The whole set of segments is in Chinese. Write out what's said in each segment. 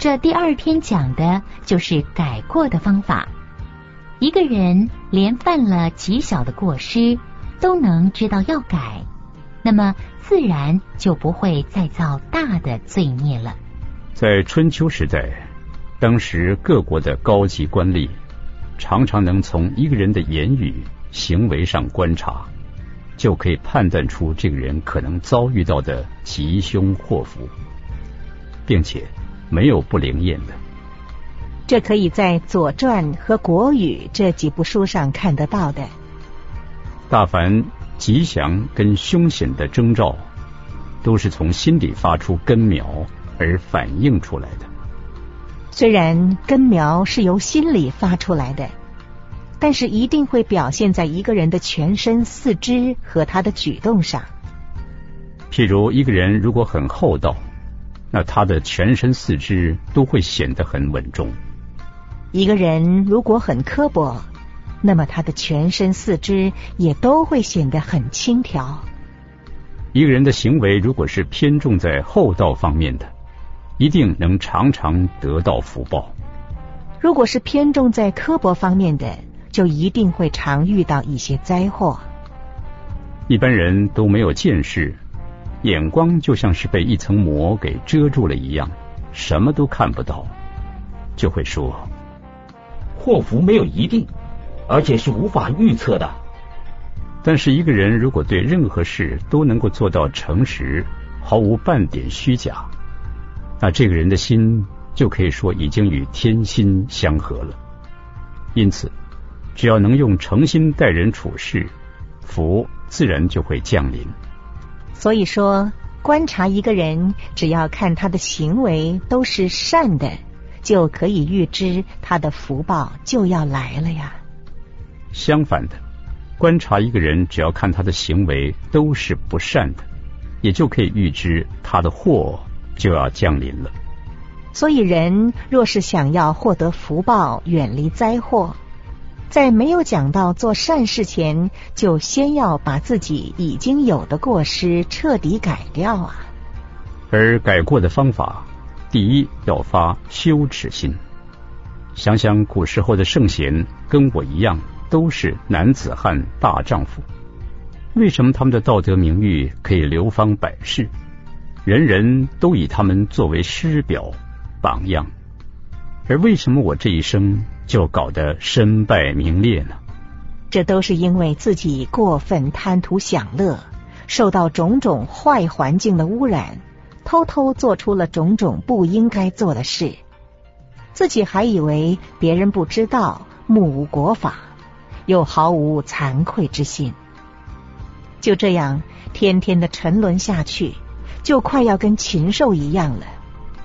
这第二天讲的就是改过的方法。一个人连犯了极小的过失都能知道要改，那么自然就不会再造大的罪孽了。在春秋时代，当时各国的高级官吏常常能从一个人的言语、行为上观察，就可以判断出这个人可能遭遇到的吉凶祸福，并且没有不灵验的。这可以在《左传》和《国语》这几部书上看得到的。大凡吉祥跟凶险的征兆，都是从心里发出根苗而反映出来的。虽然根苗是由心里发出来的，但是一定会表现在一个人的全身四肢和他的举动上。譬如一个人如果很厚道，那他的全身四肢都会显得很稳重。一个人如果很刻薄，那么他的全身四肢也都会显得很轻佻。一个人的行为如果是偏重在厚道方面的，一定能常常得到福报；如果是偏重在刻薄方面的，就一定会常遇到一些灾祸。一般人都没有见识，眼光就像是被一层膜给遮住了一样，什么都看不到，就会说。祸福没有一定，而且是无法预测的。但是一个人如果对任何事都能够做到诚实，毫无半点虚假，那这个人的心就可以说已经与天心相合了。因此，只要能用诚心待人处事，福自然就会降临。所以说，观察一个人，只要看他的行为都是善的。就可以预知他的福报就要来了呀。相反的，观察一个人，只要看他的行为都是不善的，也就可以预知他的祸就要降临了。所以，人若是想要获得福报、远离灾祸，在没有讲到做善事前，就先要把自己已经有的过失彻底改掉啊。而改过的方法。第一要发羞耻心，想想古时候的圣贤跟我一样，都是男子汉大丈夫，为什么他们的道德名誉可以流芳百世，人人都以他们作为师表榜样？而为什么我这一生就搞得身败名裂呢？这都是因为自己过分贪图享乐，受到种种坏环境的污染。偷偷做出了种种不应该做的事，自己还以为别人不知道，目无国法，又毫无惭愧之心。就这样，天天的沉沦下去，就快要跟禽兽一样了，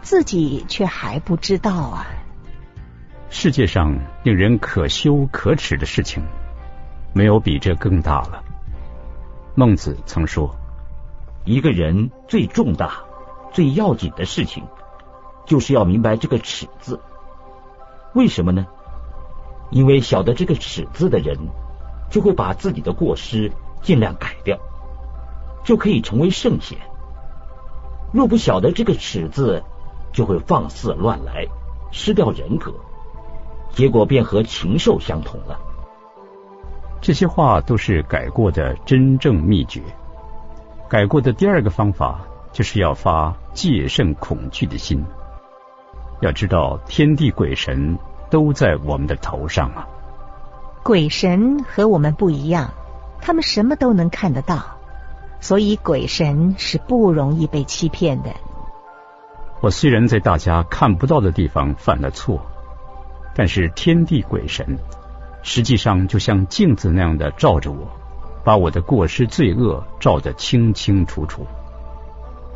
自己却还不知道啊！世界上令人可羞可耻的事情，没有比这更大了。孟子曾说：“一个人最重大。”最要紧的事情，就是要明白这个“耻”字。为什么呢？因为晓得这个“耻”字的人，就会把自己的过失尽量改掉，就可以成为圣贤。若不晓得这个“耻”字，就会放肆乱来，失掉人格，结果便和禽兽相同了。这些话都是改过的真正秘诀。改过的第二个方法。就是要发戒慎恐惧的心，要知道天地鬼神都在我们的头上啊。鬼神和我们不一样，他们什么都能看得到，所以鬼神是不容易被欺骗的。我虽然在大家看不到的地方犯了错，但是天地鬼神实际上就像镜子那样的照着我，把我的过失罪恶照得清清楚楚。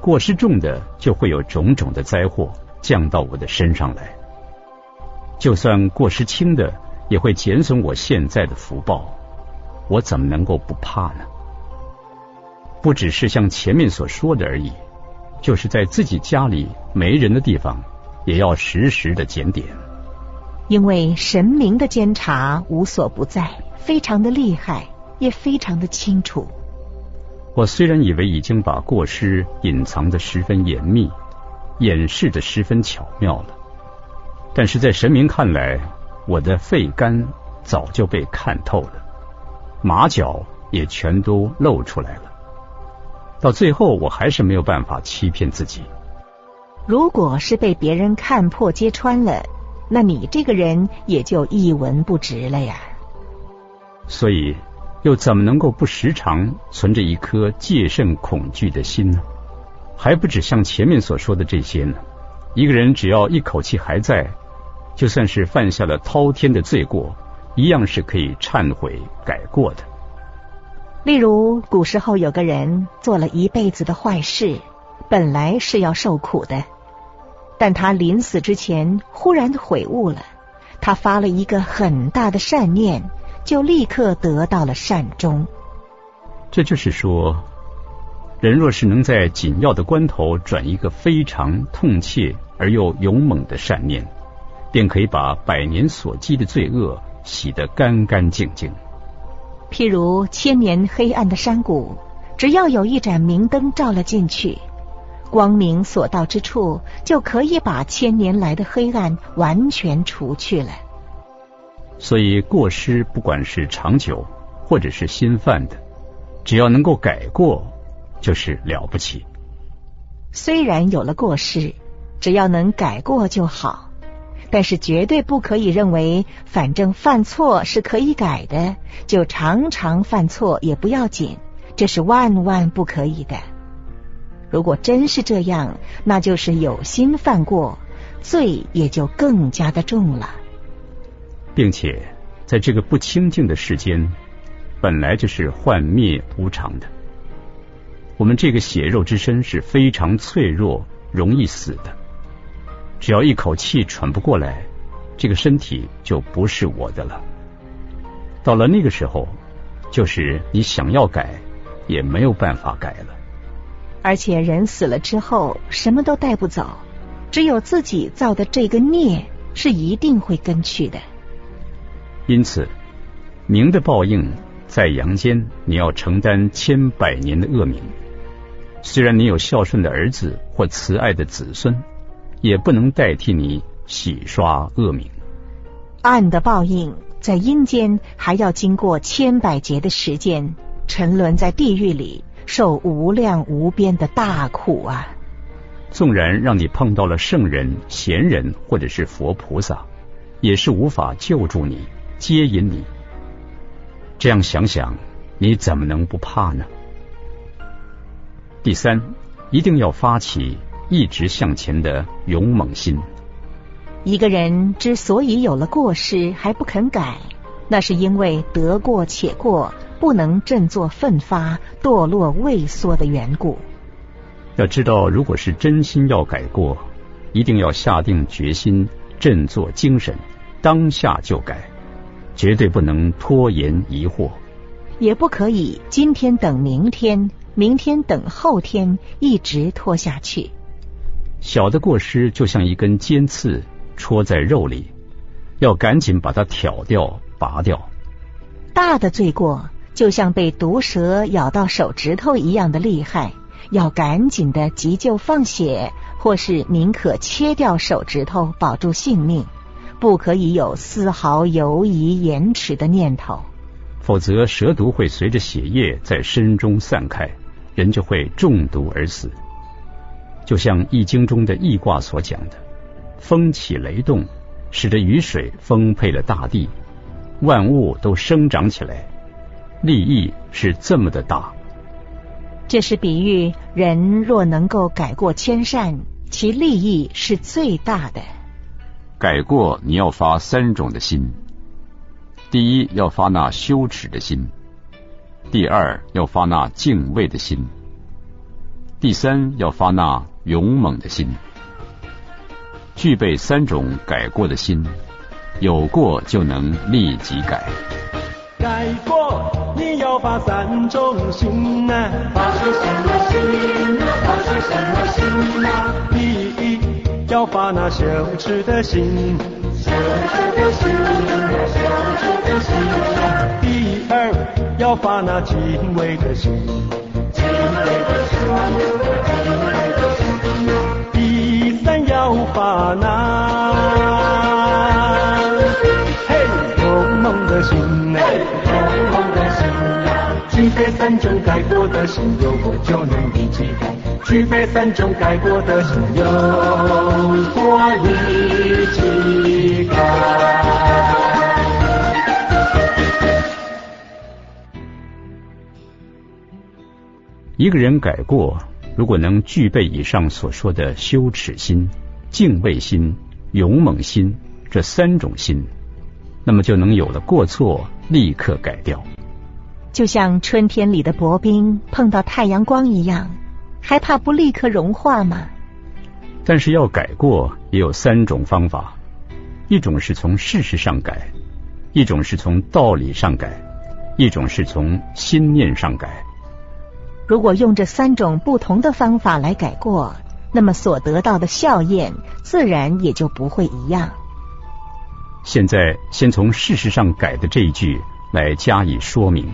过失重的，就会有种种的灾祸降到我的身上来；就算过失轻的，也会减损我现在的福报。我怎么能够不怕呢？不只是像前面所说的而已，就是在自己家里没人的地方，也要时时的检点。因为神明的监察无所不在，非常的厉害，也非常的清楚。我虽然以为已经把过失隐藏的十分严密，掩饰的十分巧妙了，但是在神明看来，我的肺肝早就被看透了，马脚也全都露出来了。到最后，我还是没有办法欺骗自己。如果是被别人看破揭穿了，那你这个人也就一文不值了呀。所以，又怎么能够不时常存着一颗戒慎恐惧的心呢？还不止像前面所说的这些呢。一个人只要一口气还在，就算是犯下了滔天的罪过，一样是可以忏悔改过的。例如，古时候有个人做了一辈子的坏事，本来是要受苦的，但他临死之前忽然悔悟了，他发了一个很大的善念，就立刻得到了善终。这就是说，人若是能在紧要的关头转一个非常痛切而又勇猛的善念，便可以把百年所积的罪恶洗得干干净净。譬如千年黑暗的山谷，只要有一盏明灯照了进去，光明所到之处，就可以把千年来的黑暗完全除去了。所以过失不管是长久或者是新犯的，只要能够改过，就是了不起。虽然有了过失，只要能改过就好。但是绝对不可以认为，反正犯错是可以改的，就常常犯错也不要紧，这是万万不可以的。如果真是这样，那就是有心犯过，罪也就更加的重了。并且，在这个不清净的世间，本来就是幻灭无常的。我们这个血肉之身是非常脆弱，容易死的。只要一口气喘不过来，这个身体就不是我的了。到了那个时候，就是你想要改，也没有办法改了。而且人死了之后，什么都带不走，只有自己造的这个孽是一定会跟去的。因此，明的报应在阳间，你要承担千百年的恶名。虽然你有孝顺的儿子或慈爱的子孙。也不能代替你洗刷恶名。暗的报应在阴间还要经过千百劫的时间，沉沦在地狱里，受无量无边的大苦啊！纵然让你碰到了圣人、贤人或者是佛菩萨，也是无法救助你、接引你。这样想想，你怎么能不怕呢？第三，一定要发起。一直向前的勇猛心。一个人之所以有了过失还不肯改，那是因为得过且过，不能振作奋发，堕落畏缩的缘故。要知道，如果是真心要改过，一定要下定决心，振作精神，当下就改，绝对不能拖延疑惑，也不可以今天等明天，明天等后天，一直拖下去。小的过失就像一根尖刺戳在肉里，要赶紧把它挑掉、拔掉。大的罪过就像被毒蛇咬到手指头一样的厉害，要赶紧的急救放血，或是宁可切掉手指头保住性命，不可以有丝毫犹疑延迟的念头。否则，蛇毒会随着血液在身中散开，人就会中毒而死。就像《易经》中的易卦所讲的，风起雷动，使得雨水丰沛了大地，万物都生长起来，利益是这么的大。这是比喻人若能够改过迁善，其利益是最大的。改过你要发三种的心：第一，要发那羞耻的心；第二，要发那敬畏的心；第三，要发那。勇猛的心，具备三种改过的心，有过就能立即改。改过你要发三种心呐，发出什么心呐？发出什么心呐？第一要发那羞耻的心，羞耻的心，羞耻的心呐。第二要发那敬畏的心，敬畏的心，敬畏的心。要发那心哎，勇往的心呀，具备三种改过的心，有过就能立即改。具备三种改过的心，有过立即改。一个人改过，如果能具备以上所说的羞耻心、敬畏心、勇猛心这三种心，那么就能有了过错立刻改掉。就像春天里的薄冰碰到太阳光一样，还怕不立刻融化吗？但是要改过，也有三种方法：一种是从事实上改，一种是从道理上改，一种是从心念上改。如果用这三种不同的方法来改过，那么所得到的效验自然也就不会一样。现在先从事实上改的这一句来加以说明。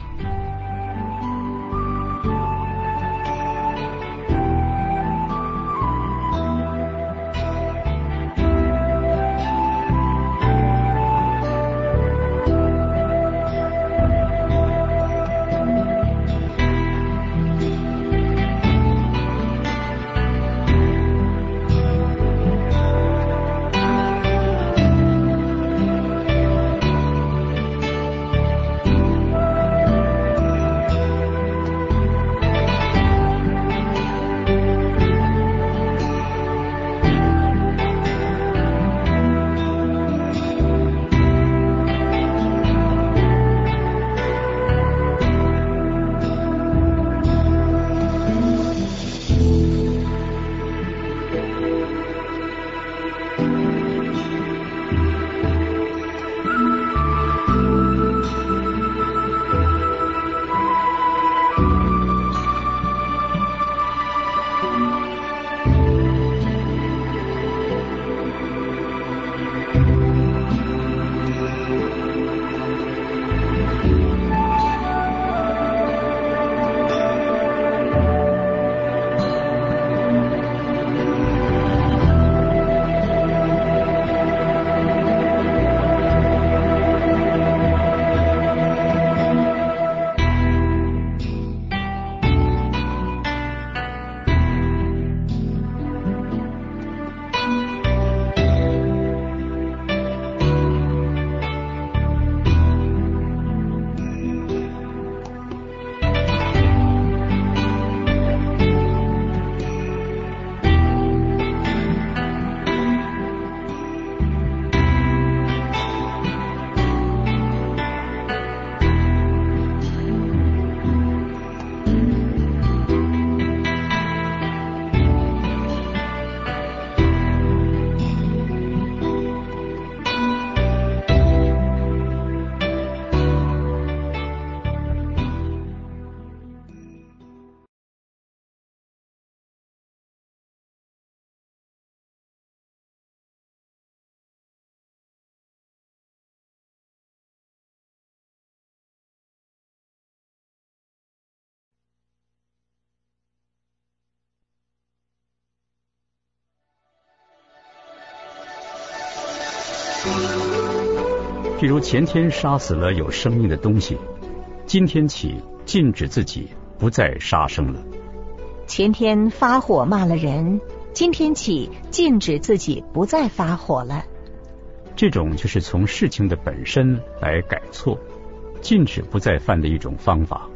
譬如前天杀死了有生命的东西，今天起禁止自己不再杀生了。前天发火骂了人，今天起禁止自己不再发火了。这种就是从事情的本身来改错，禁止不再犯的一种方法。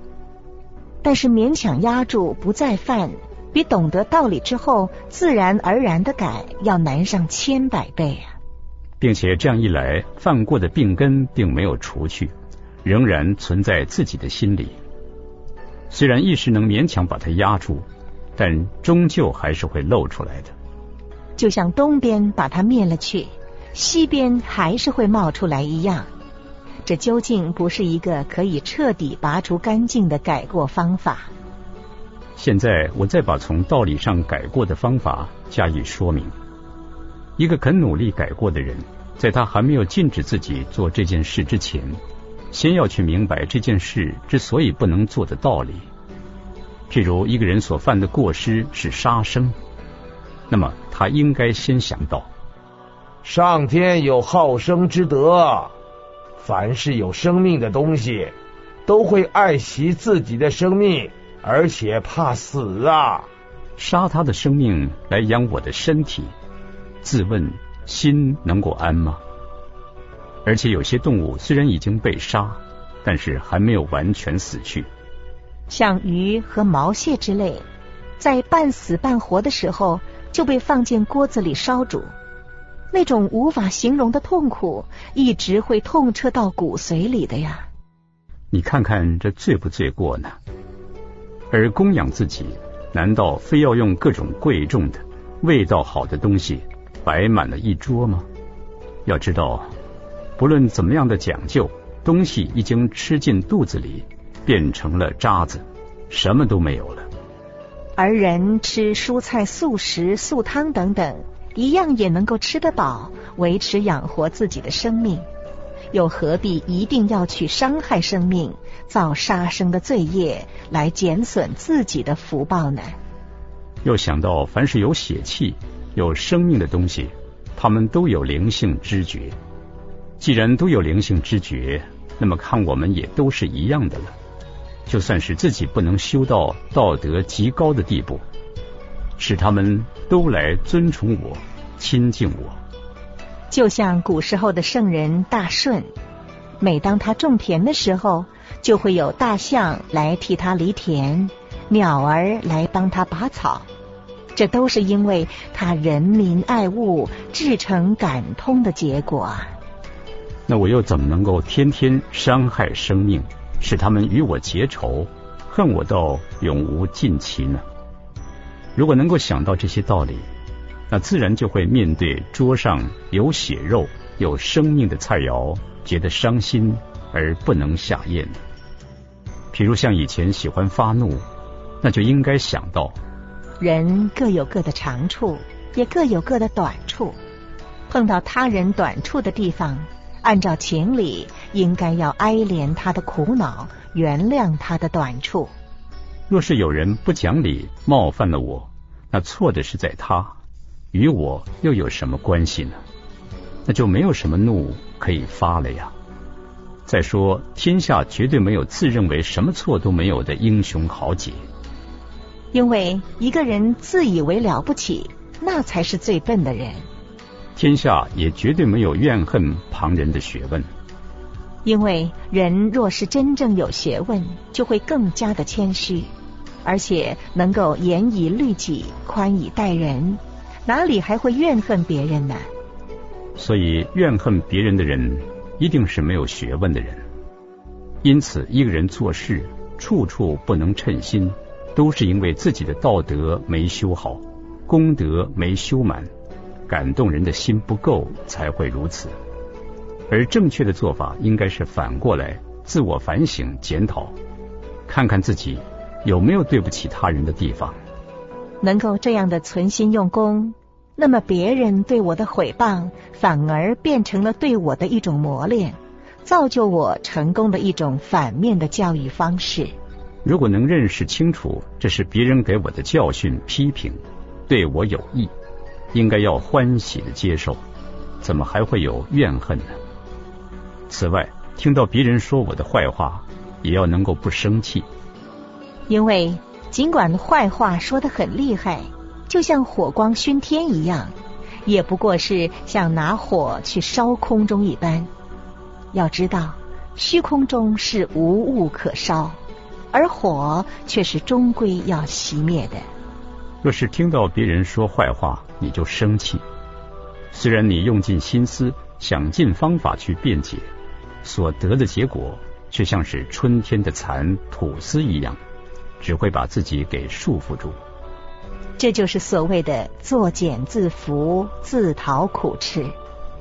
但是勉强压住不再犯，比懂得道理之后自然而然的改要难上千百倍啊！并且这样一来，犯过的病根并没有除去，仍然存在自己的心里。虽然一时能勉强把它压住，但终究还是会露出来的。就像东边把它灭了去，西边还是会冒出来一样。这究竟不是一个可以彻底拔除干净的改过方法。现在我再把从道理上改过的方法加以说明。一个肯努力改过的人，在他还没有禁止自己做这件事之前，先要去明白这件事之所以不能做的道理。譬如一个人所犯的过失是杀生，那么他应该先想到：上天有好生之德，凡是有生命的东西，都会爱惜自己的生命，而且怕死啊！杀他的生命来养我的身体，自问心能够安吗？而且有些动物虽然已经被杀，但是还没有完全死去。像鱼和毛蟹之类，在半死半活的时候就被放进锅子里烧煮，那种无法形容的痛苦，一直会痛彻到骨髓里的呀。你看看这罪不罪过呢？而供养自己，难道非要用各种贵重的、味道好的东西摆满了一桌吗？要知道。不论怎么样的讲究，东西已经吃进肚子里，变成了渣子，什么都没有了。而人吃蔬菜、素食、素汤等等，一样也能够吃得饱，维持养活自己的生命，又何必一定要去伤害生命，造杀生的罪业，来减损自己的福报呢？又想到，凡是有血气、有生命的东西，它们都有灵性知觉。既然都有灵性知觉，那么看我们也都是一样的了。就算是自己不能修到道德极高的地步，使他们都来尊崇我、亲近我。就像古时候的圣人大顺，每当他种田的时候，就会有大象来替他犁田，鸟儿来帮他拔草，这都是因为他人民爱物、至诚感通的结果啊。那我又怎么能够天天伤害生命，使他们与我结仇，恨我到永无尽期呢？如果能够想到这些道理，那自然就会面对桌上有血肉、有生命的菜肴，觉得伤心而不能下咽。譬如像以前喜欢发怒，那就应该想到，人各有各的长处，也各有各的短处，碰到他人短处的地方。按照情理，应该要哀怜他的苦恼，原谅他的短处。若是有人不讲理，冒犯了我，那错的是在他，与我又有什么关系呢？那就没有什么怒可以发了呀。再说，天下绝对没有自认为什么错都没有的英雄豪杰，因为一个人自以为了不起，那才是最笨的人。天下也绝对没有怨恨旁人的学问，因为人若是真正有学问，就会更加的谦虚，而且能够严以律己、宽以待人，哪里还会怨恨别人呢？所以，怨恨别人的人一定是没有学问的人。因此，一个人做事处处不能称心，都是因为自己的道德没修好，功德没修满。感动人的心不够，才会如此。而正确的做法应该是反过来，自我反省、检讨，看看自己有没有对不起他人的地方。能够这样的存心用功，那么别人对我的毁谤，反而变成了对我的一种磨练，造就我成功的一种反面的教育方式。如果能认识清楚，这是别人给我的教训、批评，对我有益。应该要欢喜的接受，怎么还会有怨恨呢？此外，听到别人说我的坏话，也要能够不生气。因为尽管坏话说的很厉害，就像火光熏天一样，也不过是像拿火去烧空中一般。要知道，虚空中是无物可烧，而火却是终归要熄灭的。若是听到别人说坏话，你就生气。虽然你用尽心思，想尽方法去辩解，所得的结果却像是春天的蚕吐丝一样，只会把自己给束缚住。这就是所谓的作茧自缚，自讨苦吃。